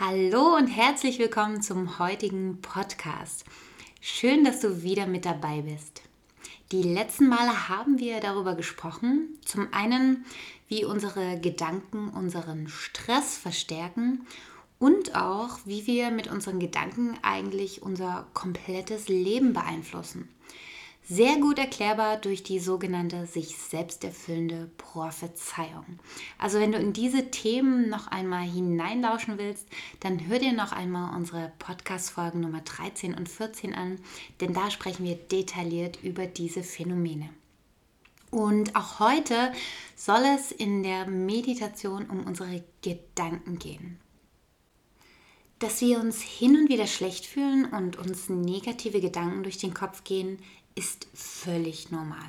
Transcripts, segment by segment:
Hallo und herzlich willkommen zum heutigen Podcast. Schön, dass du wieder mit dabei bist. Die letzten Male haben wir darüber gesprochen, zum einen, wie unsere Gedanken unseren Stress verstärken und auch, wie wir mit unseren Gedanken eigentlich unser komplettes Leben beeinflussen. Sehr gut erklärbar durch die sogenannte sich selbst erfüllende Prophezeiung. Also wenn du in diese Themen noch einmal hineinlauschen willst, dann hör dir noch einmal unsere Podcast-Folgen Nummer 13 und 14 an, denn da sprechen wir detailliert über diese Phänomene. Und auch heute soll es in der Meditation um unsere Gedanken gehen. Dass wir uns hin und wieder schlecht fühlen und uns negative Gedanken durch den Kopf gehen, ist völlig normal.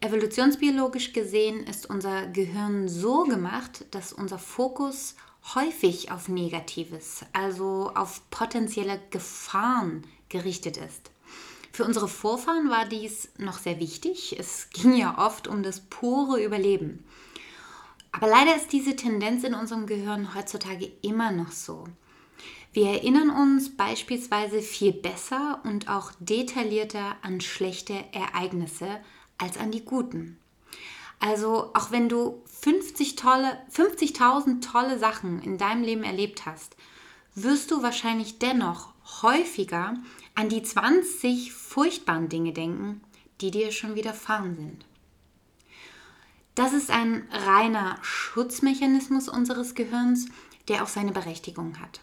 Evolutionsbiologisch gesehen ist unser Gehirn so gemacht, dass unser Fokus häufig auf Negatives, also auf potenzielle Gefahren gerichtet ist. Für unsere Vorfahren war dies noch sehr wichtig. Es ging ja oft um das pure Überleben. Aber leider ist diese Tendenz in unserem Gehirn heutzutage immer noch so. Wir erinnern uns beispielsweise viel besser und auch detaillierter an schlechte Ereignisse als an die guten. Also auch wenn du 50 tolle, 50.000 tolle Sachen in deinem Leben erlebt hast, wirst du wahrscheinlich dennoch häufiger an die 20 furchtbaren Dinge denken, die dir schon widerfahren sind. Das ist ein reiner Schutzmechanismus unseres Gehirns, der auch seine Berechtigung hat.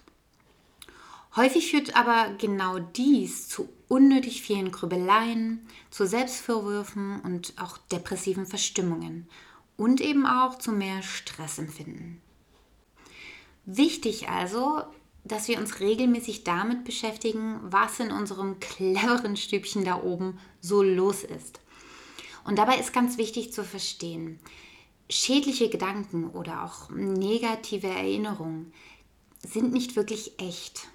Häufig führt aber genau dies zu unnötig vielen Grübeleien, zu Selbstvorwürfen und auch depressiven Verstimmungen und eben auch zu mehr Stressempfinden. Wichtig also, dass wir uns regelmäßig damit beschäftigen, was in unserem cleveren Stübchen da oben so los ist. Und dabei ist ganz wichtig zu verstehen, schädliche Gedanken oder auch negative Erinnerungen sind nicht wirklich echt.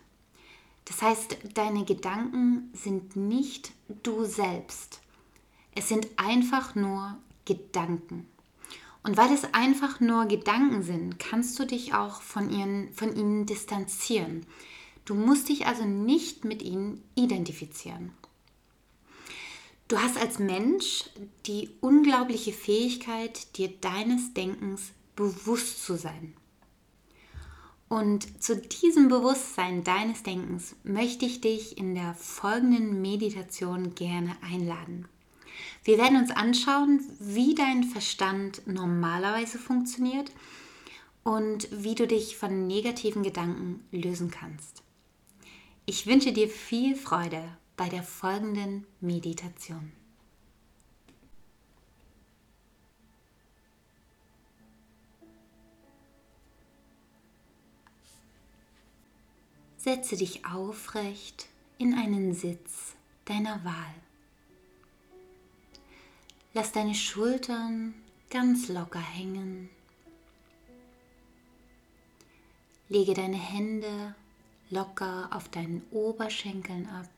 Das heißt, deine Gedanken sind nicht du selbst. Es sind einfach nur Gedanken. Und weil es einfach nur Gedanken sind, kannst du dich auch von, ihren, von ihnen distanzieren. Du musst dich also nicht mit ihnen identifizieren. Du hast als Mensch die unglaubliche Fähigkeit, dir deines Denkens bewusst zu sein. Und zu diesem Bewusstsein deines Denkens möchte ich dich in der folgenden Meditation gerne einladen. Wir werden uns anschauen, wie dein Verstand normalerweise funktioniert und wie du dich von negativen Gedanken lösen kannst. Ich wünsche dir viel Freude bei der folgenden Meditation. Setze dich aufrecht in einen Sitz deiner Wahl. Lass deine Schultern ganz locker hängen. Lege deine Hände locker auf deinen Oberschenkeln ab.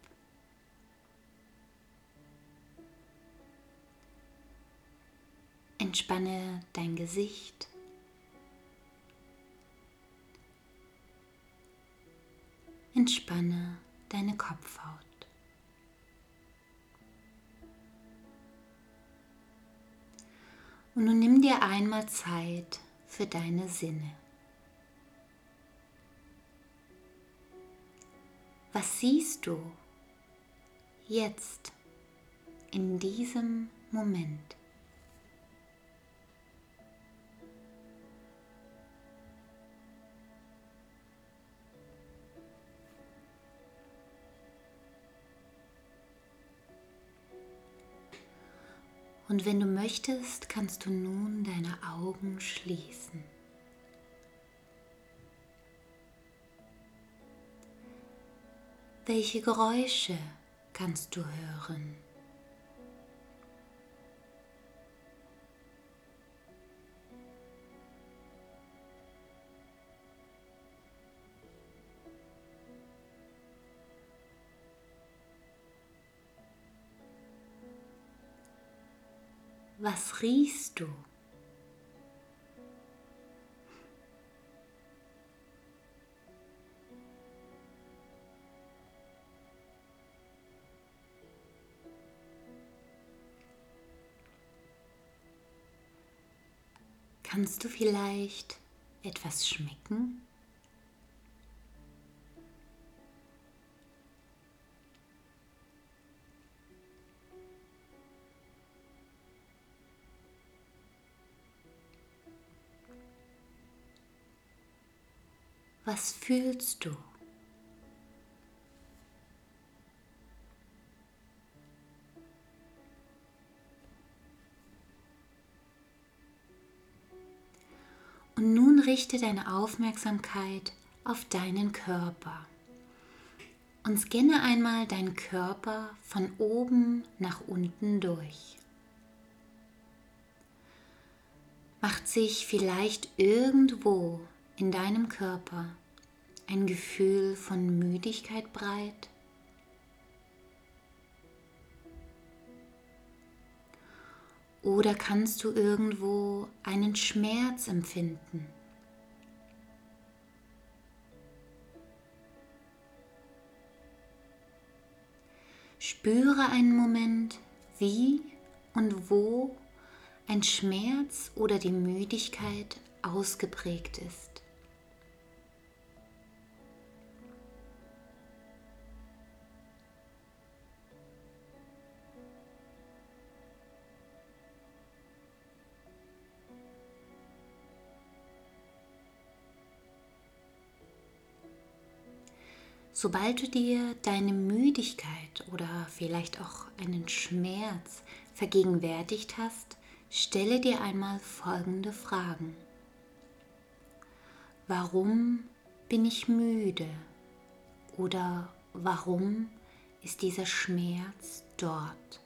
Entspanne dein Gesicht. Entspanne deine Kopfhaut. Und nun nimm dir einmal Zeit für deine Sinne. Was siehst du jetzt in diesem Moment? Und wenn du möchtest, kannst du nun deine Augen schließen. Welche Geräusche kannst du hören? Was riechst du? Kannst du vielleicht etwas schmecken? Was fühlst du? Und nun richte deine Aufmerksamkeit auf deinen Körper und scanne einmal deinen Körper von oben nach unten durch. Macht sich vielleicht irgendwo in deinem Körper ein Gefühl von Müdigkeit breit? Oder kannst du irgendwo einen Schmerz empfinden? Spüre einen Moment, wie und wo ein Schmerz oder die Müdigkeit ausgeprägt ist. Sobald du dir deine Müdigkeit oder vielleicht auch einen Schmerz vergegenwärtigt hast, stelle dir einmal folgende Fragen. Warum bin ich müde? Oder warum ist dieser Schmerz dort?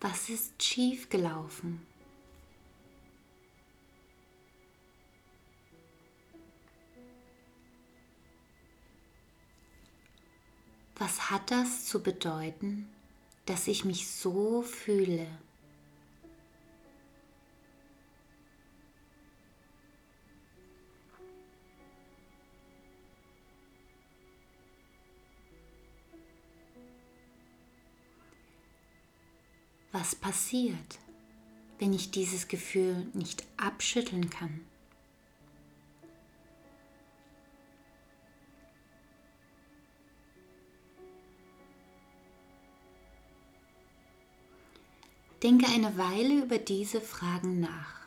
Was ist schiefgelaufen? Was hat das zu bedeuten, dass ich mich so fühle? Was passiert, wenn ich dieses Gefühl nicht abschütteln kann? Denke eine Weile über diese Fragen nach.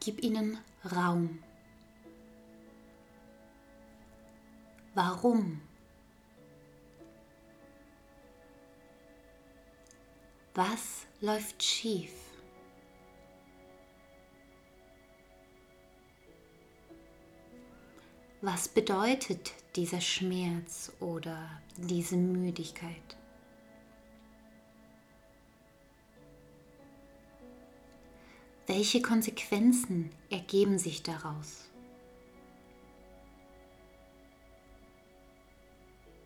Gib ihnen Raum. Warum? Was läuft schief? Was bedeutet dieser Schmerz oder diese Müdigkeit? Welche Konsequenzen ergeben sich daraus?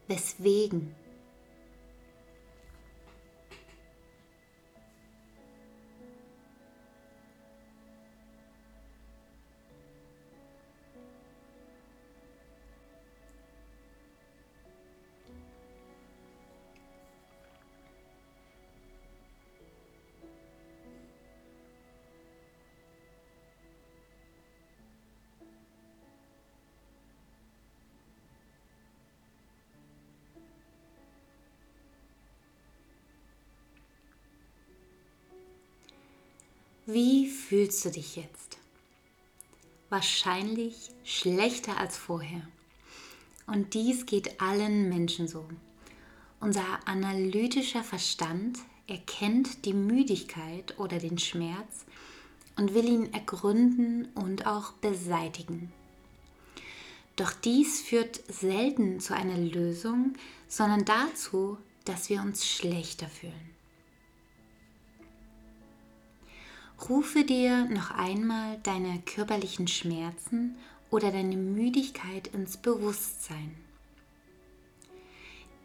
Weswegen? Wie fühlst du dich jetzt? Wahrscheinlich schlechter als vorher. Und dies geht allen Menschen so. Unser analytischer Verstand erkennt die Müdigkeit oder den Schmerz und will ihn ergründen und auch beseitigen. Doch dies führt selten zu einer Lösung, sondern dazu, dass wir uns schlechter fühlen. Rufe dir noch einmal deine körperlichen Schmerzen oder deine Müdigkeit ins Bewusstsein.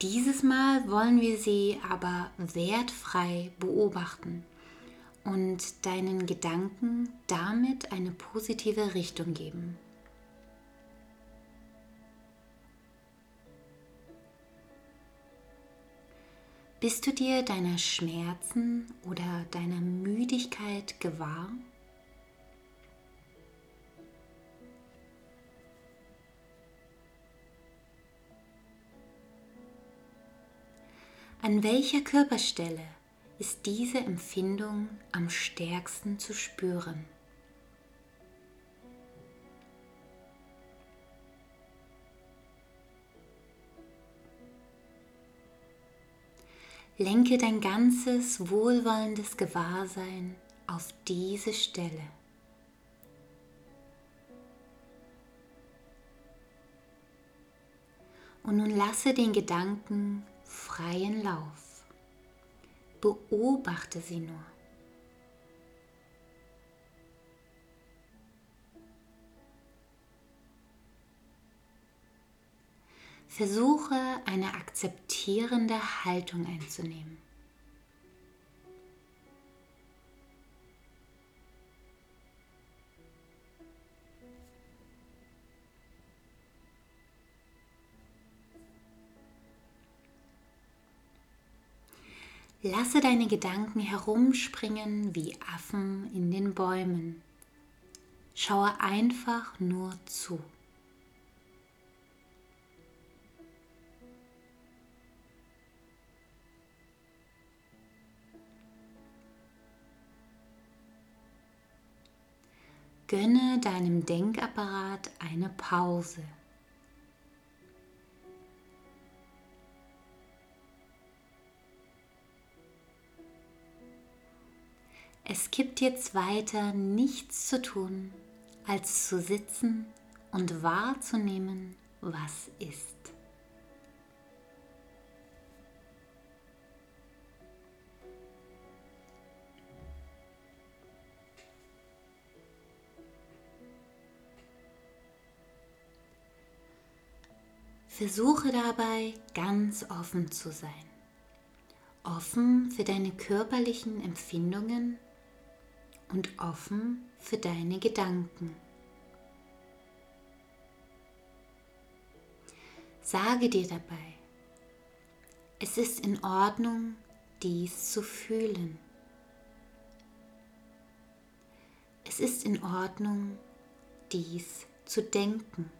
Dieses Mal wollen wir sie aber wertfrei beobachten und deinen Gedanken damit eine positive Richtung geben. Bist du dir deiner Schmerzen oder deiner Müdigkeit gewahr? An welcher Körperstelle ist diese Empfindung am stärksten zu spüren? Lenke dein ganzes wohlwollendes Gewahrsein auf diese Stelle. Und nun lasse den Gedanken freien Lauf. Beobachte sie nur. Versuche eine akzeptierende Haltung einzunehmen. Lasse deine Gedanken herumspringen wie Affen in den Bäumen. Schaue einfach nur zu. Gönne deinem Denkapparat eine Pause. Es gibt jetzt weiter nichts zu tun, als zu sitzen und wahrzunehmen, was ist. Versuche dabei ganz offen zu sein. Offen für deine körperlichen Empfindungen und offen für deine Gedanken. Sage dir dabei, es ist in Ordnung, dies zu fühlen. Es ist in Ordnung, dies zu denken.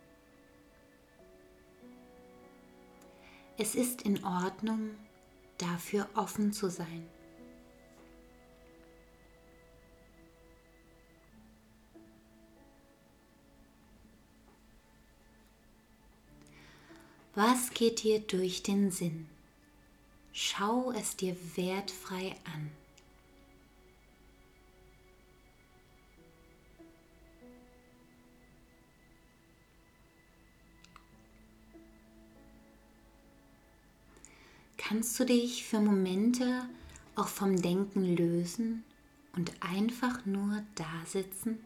Es ist in Ordnung, dafür offen zu sein. Was geht dir durch den Sinn? Schau es dir wertfrei an. Kannst du dich für Momente auch vom Denken lösen und einfach nur da sitzen?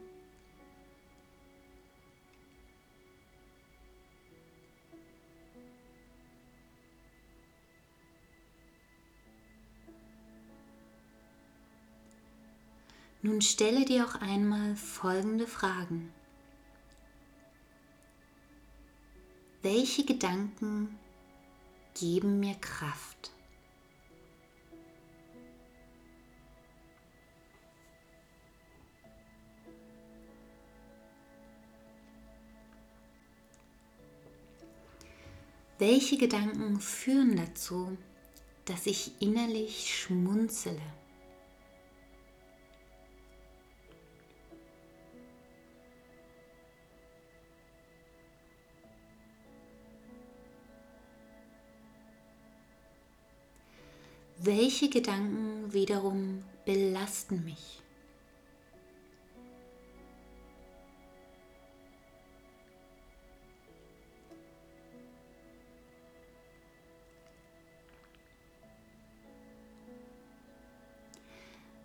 Nun stelle dir auch einmal folgende Fragen. Welche Gedanken geben mir Kraft. Welche Gedanken führen dazu, dass ich innerlich schmunzele? Welche Gedanken wiederum belasten mich.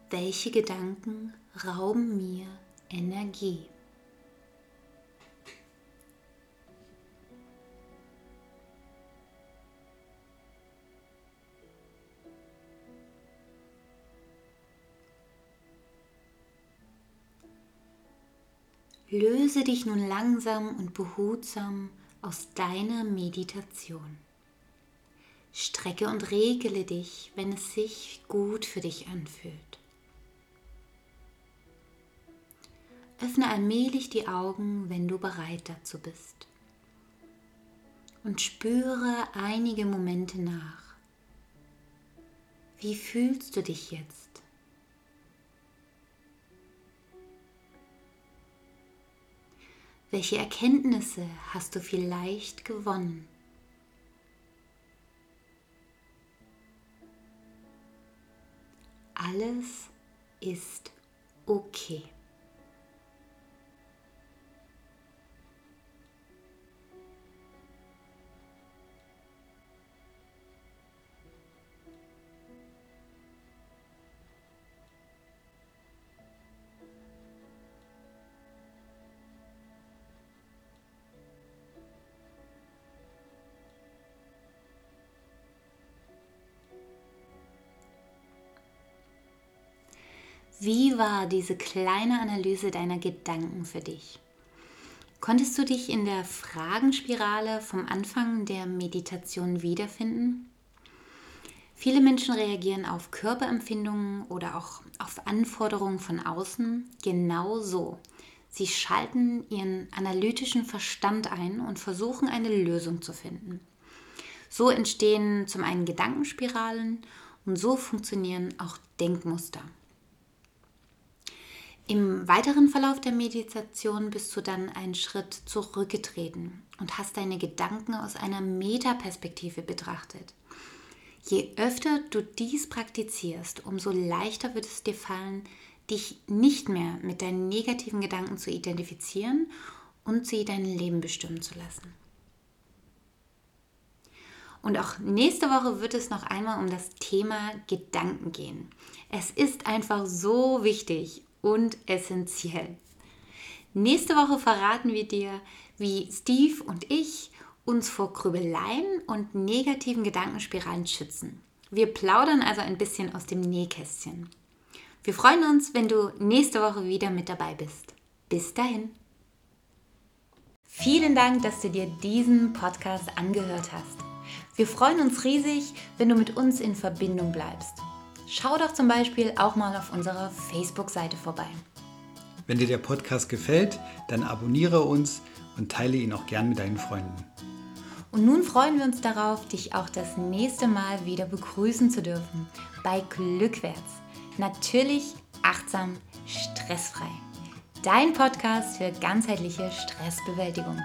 Welche Gedanken rauben mir Energie? Löse dich nun langsam und behutsam aus deiner Meditation. Strecke und regele dich, wenn es sich gut für dich anfühlt. Öffne allmählich die Augen, wenn du bereit dazu bist. Und spüre einige Momente nach. Wie fühlst du dich jetzt? Welche Erkenntnisse hast du vielleicht gewonnen? Alles ist okay. Wie war diese kleine Analyse deiner Gedanken für dich? Konntest du dich in der Fragenspirale vom Anfang der Meditation wiederfinden? Viele Menschen reagieren auf Körperempfindungen oder auch auf Anforderungen von außen genau so. Sie schalten ihren analytischen Verstand ein und versuchen eine Lösung zu finden. So entstehen zum einen Gedankenspiralen und so funktionieren auch Denkmuster. Im weiteren Verlauf der Meditation bist du dann einen Schritt zurückgetreten und hast deine Gedanken aus einer Metaperspektive betrachtet. Je öfter du dies praktizierst, umso leichter wird es dir fallen, dich nicht mehr mit deinen negativen Gedanken zu identifizieren und sie dein Leben bestimmen zu lassen. Und auch nächste Woche wird es noch einmal um das Thema Gedanken gehen. Es ist einfach so wichtig und essentiell. Nächste Woche verraten wir dir, wie Steve und ich uns vor Grübeleien und negativen Gedankenspiralen schützen. Wir plaudern also ein bisschen aus dem Nähkästchen. Wir freuen uns, wenn du nächste Woche wieder mit dabei bist. Bis dahin. Vielen Dank, dass du dir diesen Podcast angehört hast. Wir freuen uns riesig, wenn du mit uns in Verbindung bleibst. Schau doch zum Beispiel auch mal auf unserer Facebook-Seite vorbei. Wenn dir der Podcast gefällt, dann abonniere uns und teile ihn auch gern mit deinen Freunden. Und nun freuen wir uns darauf, dich auch das nächste Mal wieder begrüßen zu dürfen bei Glückwärts. Natürlich achtsam, stressfrei. Dein Podcast für ganzheitliche Stressbewältigung.